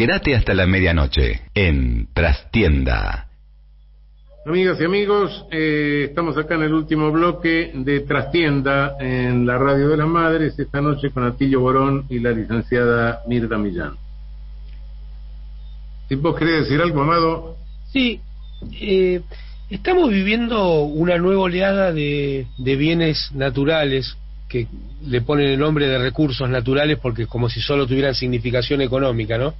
Quédate hasta la medianoche en Trastienda. Amigas y amigos, eh, estamos acá en el último bloque de Trastienda en la Radio de las Madres, esta noche con Atillo Borón y la licenciada Mirta Millán. ¿Y vos querés decir algo, Amado? Sí, eh, estamos viviendo una nueva oleada de, de bienes naturales que le ponen el nombre de recursos naturales porque como si solo tuvieran significación económica, ¿no?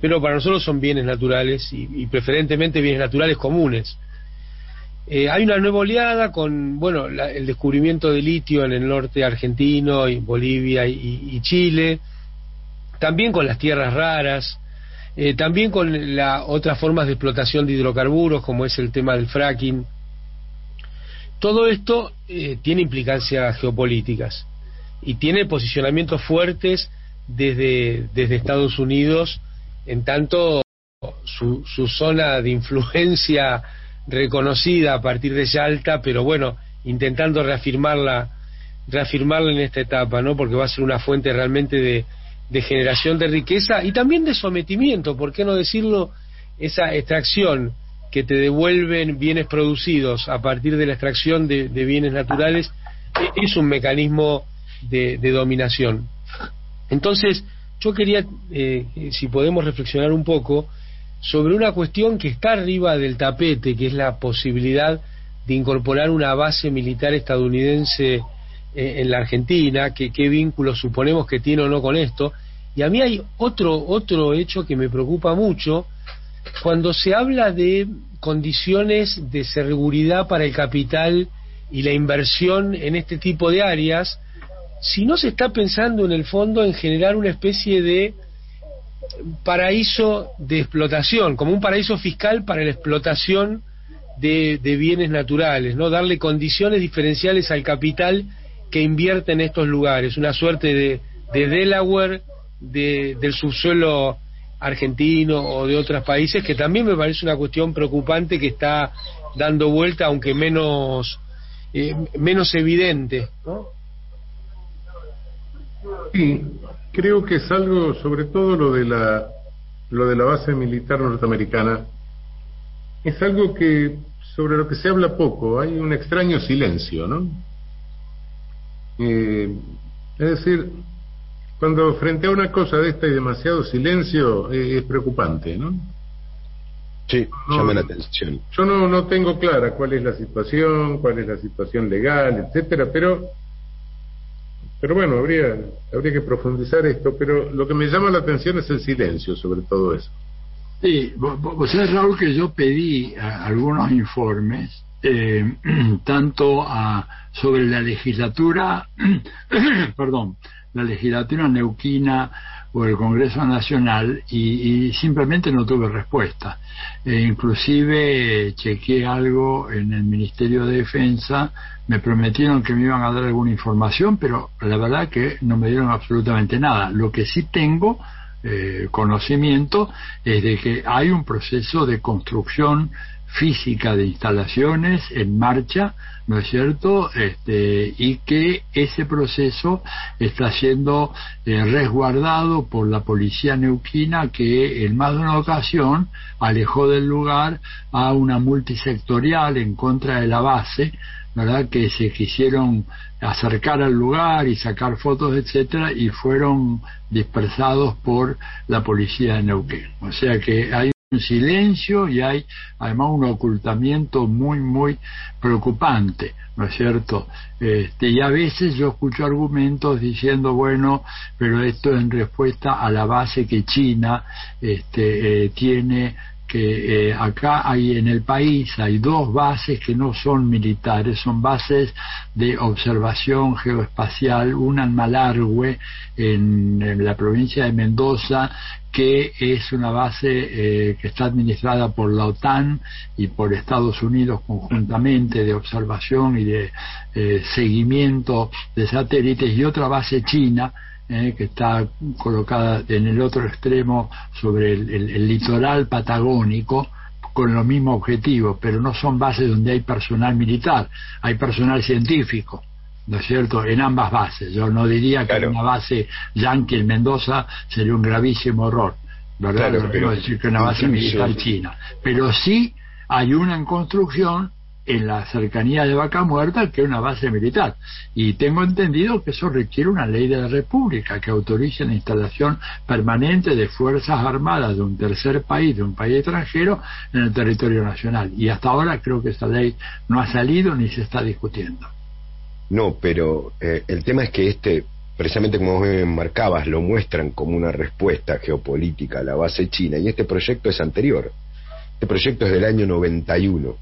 Pero para nosotros son bienes naturales y, preferentemente bienes naturales comunes. Eh, hay una nueva oleada con, bueno, el descubrimiento de litio en el norte argentino, y Bolivia y, Chile, también con las tierras raras, eh, también con la, otras formas de explotación de hidrocarburos, como es el tema del fracking. Todo esto eh, tiene implicancias geopolíticas y tiene posicionamientos fuertes desde Estados Unidos, en tanto su, su zona de influencia reconocida a partir de Yalta, pero bueno, intentando reafirmarla, reafirmarla en esta etapa, ¿no? Porque va a ser una fuente realmente de, de generación de riqueza y también de sometimiento, ¿por qué no decirlo? Esa extracción que te devuelven bienes producidos a partir de la extracción de, bienes naturales e, es un mecanismo de, dominación. Entonces, yo quería, eh, si podemos reflexionar un poco, sobre una cuestión que está arriba del tapete, que es la posibilidad de incorporar una base militar estadounidense eh, en la Argentina, que qué vínculos suponemos que tiene o no con esto. Y a mí hay otro, otro hecho que me preocupa mucho, cuando se habla de condiciones de seguridad para el capital y la inversión en este tipo de áreas, si no se está pensando en el fondo en generar una especie de paraíso de explotación, como un paraíso fiscal para la explotación de, bienes naturales, ¿no? Darle condiciones diferenciales al capital que invierte en estos lugares, una suerte de, Delaware del subsuelo argentino o de otros países, que también me parece una cuestión preocupante que está dando vuelta, aunque menos, eh, menos evidente. ¿no? Sí, creo que es algo, sobre todo lo de la, lo de la base militar norteamericana, es algo que sobre lo que se habla poco, hay un extraño silencio, ¿no? Eh, es decir, cuando frente a una cosa de esta hay demasiado silencio, eh, es preocupante, ¿no? Sí, llama la atención. Yo no, no tengo clara cuál es la situación, cuál es la situación legal, etcétera, pero pero bueno, habría, habría que profundizar esto, pero lo que me llama la atención es el silencio sobre todo eso. Sí, vos sabés, Raúl, que yo pedí algunos informes, eh, tanto a, sobre la legislatura, perdón, la legislatura neuquina o el Congreso Nacional y, simplemente no tuve respuesta. E inclusive chequeé algo en el Ministerio de Defensa, me prometieron que me iban a dar alguna información, pero la verdad que no me dieron absolutamente nada. Lo que sí tengo eh, conocimiento es de que hay un proceso de construcción física de instalaciones en marcha, ¿no es cierto? Este, y que ese proceso está siendo eh, resguardado por la policía neuquina que en más de una ocasión alejó del lugar a una multisectorial en contra de la base, ¿verdad? Que se quisieron acercar al lugar y sacar fotos, etcétera, y fueron dispersados por la policía de Neuquén. O sea que hay un silencio y hay además un ocultamiento muy, muy preocupante, ¿no es cierto? Este, y a veces yo escucho argumentos diciendo, bueno, pero esto en respuesta a la base que China este, eh, tiene que eh, acá hay en el país hay dos bases que no son militares, son bases de observación geoespacial, una en Malargüe, en, la provincia de Mendoza, que es una base eh, que está administrada por la OTAN y por Estados Unidos conjuntamente de observación y de eh, seguimiento de satélites, y otra base china, eh, que está colocada en el otro extremo sobre el, litoral patagónico con los mismos objetivos, pero no son bases donde hay personal militar, hay personal científico, ¿no es cierto?, en ambas bases. Yo no diría que una base yanqui en Mendoza sería un gravísimo error, ¿verdad? Claro, no quiero decir que una base militar china, pero sí hay una en construcción en la cercanía de Vaca Muerta que es una base militar. Y tengo entendido que eso requiere una ley de la República que autorice la instalación permanente de fuerzas armadas de un tercer país, de un país extranjero, en el territorio nacional. Y hasta ahora creo que esa ley no ha salido ni se está discutiendo. No, pero eh, el tema es que este, precisamente como vos marcabas, lo muestran como una respuesta geopolítica a la base china, y este proyecto es anterior. Este proyecto es del año 91,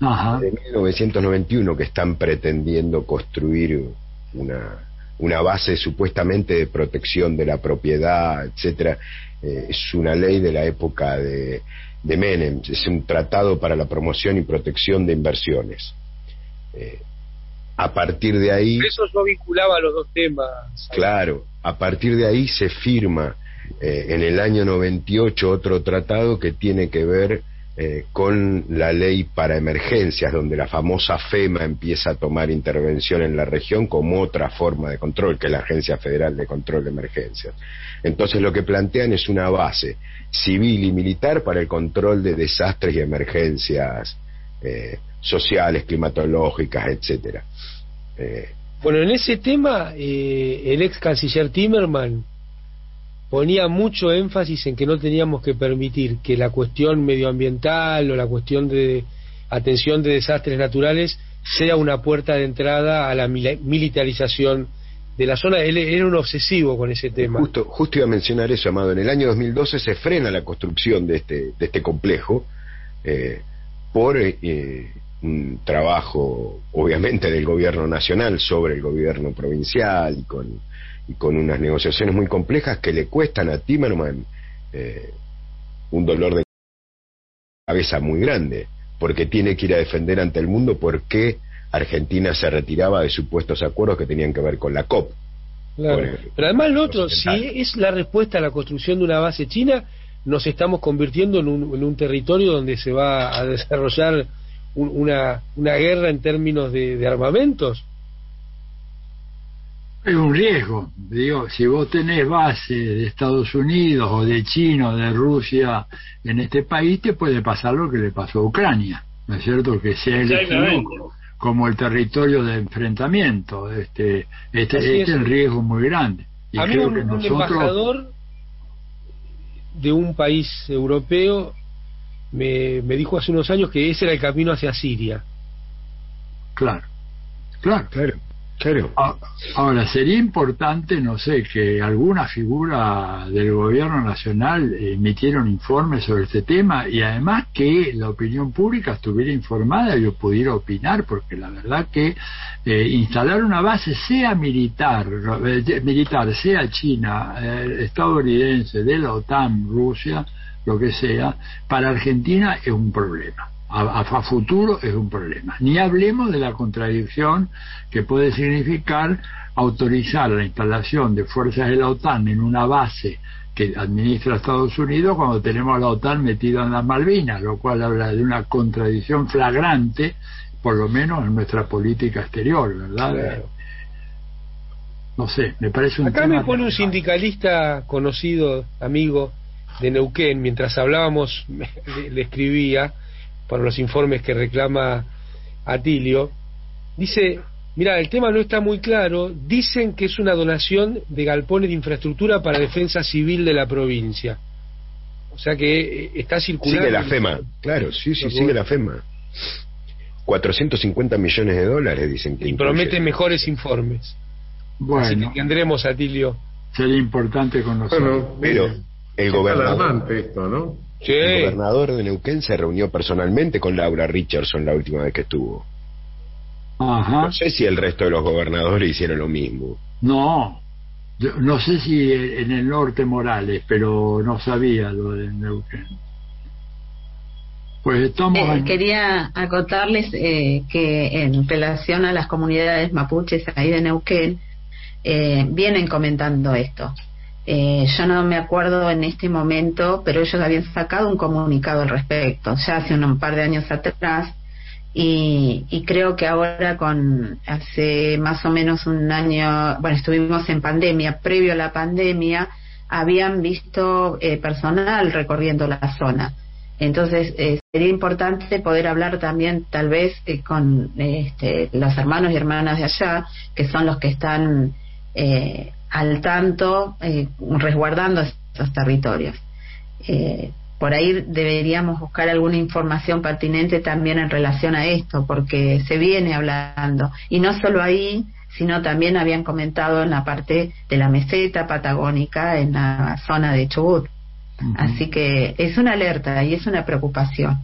Ajá. de 1991, que están pretendiendo construir una, una base supuestamente de protección de la propiedad, etcétera. Eh, es una ley de la época de, de Menem, es un tratado para la promoción y protección de inversiones. Eh, a partir de ahí... Eso yo vinculaba los dos temas. Claro, a partir de ahí se firma eh, en el año 98 otro tratado que tiene que ver eh, con la ley para emergencias, donde la famosa FEMA empieza a tomar intervención en la región como otra forma de control, que es la Agencia Federal de Control de Emergencias. Entonces lo que plantean es una base civil y militar para el control de desastres y emergencias eh, sociales, climatológicas, etcétera. Eh, Bueno, en ese tema, eh, el ex canciller Timerman ponía mucho énfasis en que no teníamos que permitir que la cuestión medioambiental o la cuestión de atención de desastres naturales sea una puerta de entrada a la militarización de la zona. Él era un obsesivo con ese tema. Justo, justo iba a mencionar eso, Amado. En el año 2012 se frena la construcción de este, de este complejo eh, por eh, un trabajo, obviamente, del gobierno nacional sobre el gobierno provincial y con, y con unas negociaciones muy complejas que le cuestan a Timerman eh, un dolor de cabeza muy grande, porque tiene que ir a defender ante el mundo por qué Argentina se retiraba de supuestos acuerdos que tenían que ver con la COP. Claro. El- Pero además lo otro, si es la respuesta a la construcción de una base china, nos estamos convirtiendo en un, en un territorio donde se va a desarrollar un- una, una guerra en términos de, de armamentos. Es un riesgo, digo, si vos tenés base de Estados Unidos o de China o de Rusia en este país, te puede pasar lo que le pasó a Ucrania, ¿no es cierto? Que sea elegido como el territorio de enfrentamiento. Este, este, este es. el riesgo muy grande. Y a mí creo un, que un nosotros, embajador de un país europeo me, me dijo hace unos años que ese era el camino hacia Siria. claro, claro. Claro, claro. A- Ahora, sería importante, no sé, que alguna figura del gobierno nacional emitiera un informe sobre este tema y además que la opinión pública estuviera informada y yo pudiera opinar, porque la verdad que eh, instalar una base, sea militar, eh, militar sea china, eh, estadounidense, de la OTAN, Rusia, lo que sea, para Argentina es un problema. A, futuro es un problema. Ni hablemos de la contradicción que puede significar autorizar la instalación de fuerzas de la OTAN en una base que administra Estados Unidos cuando tenemos a la OTAN metida en las Malvinas, lo cual habla de una contradicción flagrante, por lo menos en nuestra política exterior, ¿verdad? Claro. No sé, me parece un Acá tema me pone un sindicalista conocido, amigo de Neuquén, mientras hablábamos, le escribía por los informes que reclama Atilio, dice, mira, el tema no está muy claro, dicen que es una donación de galpones de infraestructura para defensa civil de la provincia. O sea que eh, está circulando... Sigue la FEMA, claro, sí, sí, sigue la FEMA. 450 millones de dólares dicen que Y incluye. promete mejores informes. Así que Bueno, tendremos, Atilio. sería importante conocer. Bueno, Pero el es gobernador, alarmante esto, ¿no? Sí. el gobernador de Neuquén se reunió personalmente con Laura Richardson la última vez que estuvo. Ajá. No sé si el resto de los gobernadores hicieron lo mismo. No, no sé si en el norte Morales, pero no sabía lo de Neuquén. Pues estamos Eh, en- quería acotarles eh, que en relación a las comunidades mapuches ahí de Neuquén, eh, vienen comentando esto. Eh, yo no me acuerdo en este momento, pero ellos habían sacado un comunicado al respecto, ya hace un par de años atrás, y, y creo que ahora con hace más o menos un año, bueno, estuvimos en pandemia, previo a la pandemia, habían visto eh, personal recorriendo la zona. Entonces, eh, sería importante poder hablar también, tal vez, eh, con este, los hermanos y hermanas de allá, que son los que están eh, al tanto, resguardando estos territorios. por ahí deberíamos buscar alguna información pertinente también en relación a esto, porque se viene hablando. Y no solo ahí, sino también habían comentado en la parte de la meseta patagónica, en la zona de Chubut. Así que es una alerta y es una preocupación.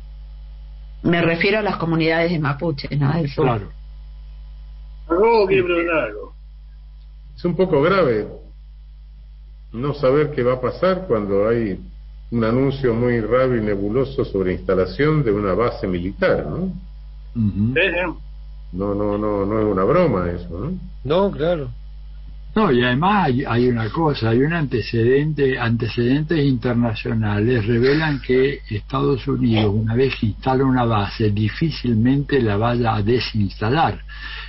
Me refiero a las comunidades de Mapuche, ¿no? Del sur. Claro. Es un poco grave no saber qué va a pasar cuando hay un anuncio muy raro y nebuloso sobre instalación de una base militar, ¿no? No, no, no, no es una broma eso, ¿no? No, claro. No, y además hay, una cosa, hay un antecedente, antecedentes internacionales revelan que Estados Unidos, una vez que instala una base, difícilmente la vaya a desinstalar.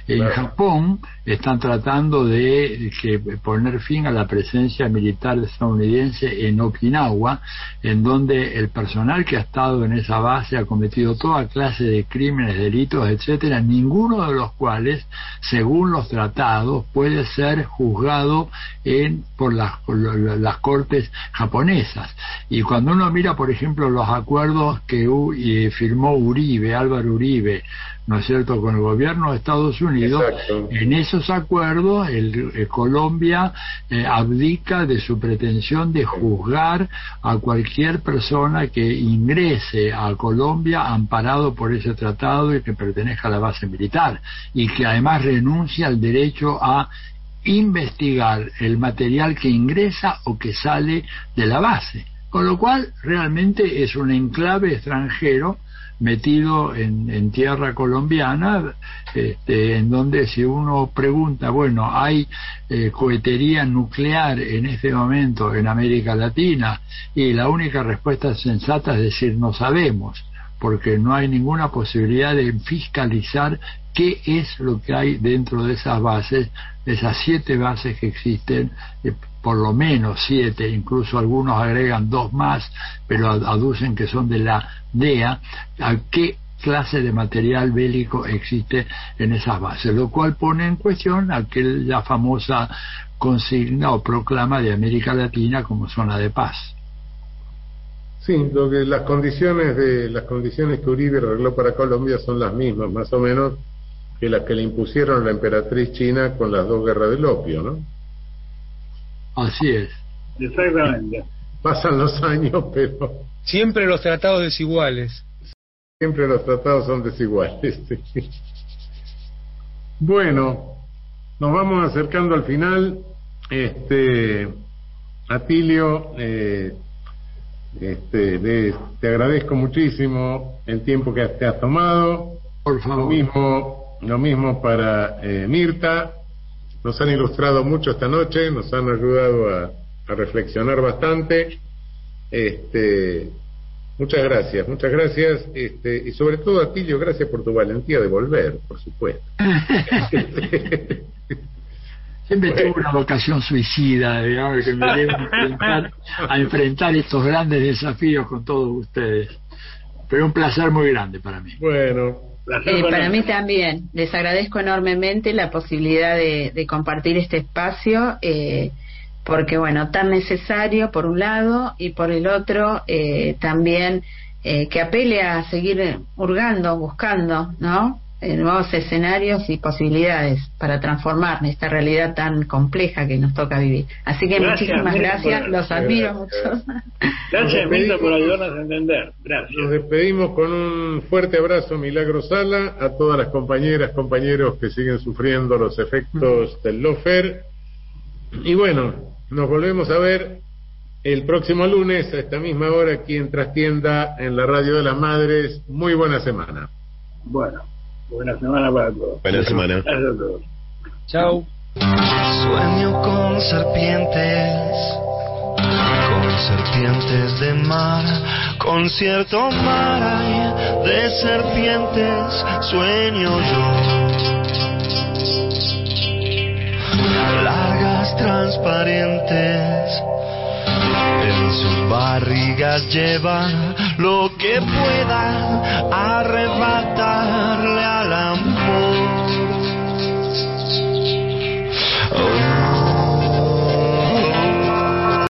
En Japón están tratando de que poner fin a la presencia militar estadounidense en Okinawa, en donde el personal que ha estado en esa base ha cometido toda clase de crímenes, delitos, etcétera, ninguno de los cuales, según los tratados, puede ser juzgado en por las, las cortes japonesas. Y cuando uno mira, por ejemplo, los acuerdos que firmó Uribe, Álvaro Uribe, ¿no es cierto?, con el gobierno de Estados Unidos, en esos acuerdos el, Colombia eh, abdica de su pretensión de juzgar a cualquier persona que ingrese a Colombia amparado por ese tratado y que pertenezca a la base militar, y que además renuncia al derecho a investigar el material que ingresa o que sale de la base. Con lo cual, realmente es un enclave extranjero metido en, tierra colombiana, este, en donde si uno pregunta, bueno, ¿hay eh, cohetería nuclear en este momento en América Latina? Y la única respuesta sensata es decir, no sabemos, porque no hay ninguna posibilidad de fiscalizar qué es lo que hay dentro de esas bases, esas siete bases que existen, eh, por lo menos siete, incluso algunos agregan dos más, pero aducen que son de la DEA, a qué clase de material bélico existe en esas bases, lo cual pone en cuestión aquella famosa consigna o proclama de América Latina como zona de paz. Sí, lo que las condiciones de las condiciones que Uribe arregló para Colombia son las mismas, más o menos, que las que le impusieron la emperatriz china con las dos guerras del opio, ¿no? Así es. Exactamente. Pasan los años, pero Siempre los tratados desiguales. Siempre los tratados son desiguales. bueno, nos vamos acercando al final. Este, Atilio, eh, este, te agradezco muchísimo el tiempo que te has tomado. Por favor. Lo mismo, lo mismo para eh, Mirta. Nos han ilustrado mucho esta noche, nos han ayudado a, a reflexionar bastante. Este, muchas gracias, muchas gracias, este, y sobre todo a ti, yo gracias por tu valentía de volver, por supuesto. Siempre tuve una vocación suicida, digamos, que me debe enfrentar, a enfrentar estos grandes desafíos con todos ustedes. Pero un placer muy grande para mí. Bueno, eh, para mí también. Les agradezco enormemente la posibilidad de, de compartir este espacio. Eh, porque bueno, tan necesario por un lado y por el otro eh, también eh, que apele a seguir hurgando, buscando, ¿no? Eh, nuevos escenarios y posibilidades para transformar esta realidad tan compleja que nos toca vivir. Así que muchísimas gracias, los admiro mucho. Gracias, Milton, por ayudarnos a entender. Gracias. Nos despedimos con un fuerte abrazo, Milagro Sala, a todas las compañeras, compañeros que siguen sufriendo los efectos del lofer. Y bueno, nos volvemos a ver el próximo lunes a esta misma hora aquí en Trastienda en la Radio de las Madres. Muy buena semana. Bueno, buena semana para todos. Buena semana. Gracias a todos. Chao. Sueño con serpientes, con serpientes de mar, con cierto mar hay de serpientes, sueño yo. Largas, transparentes, en sus barrigas lleva lo que pueda arrebatarle al amor.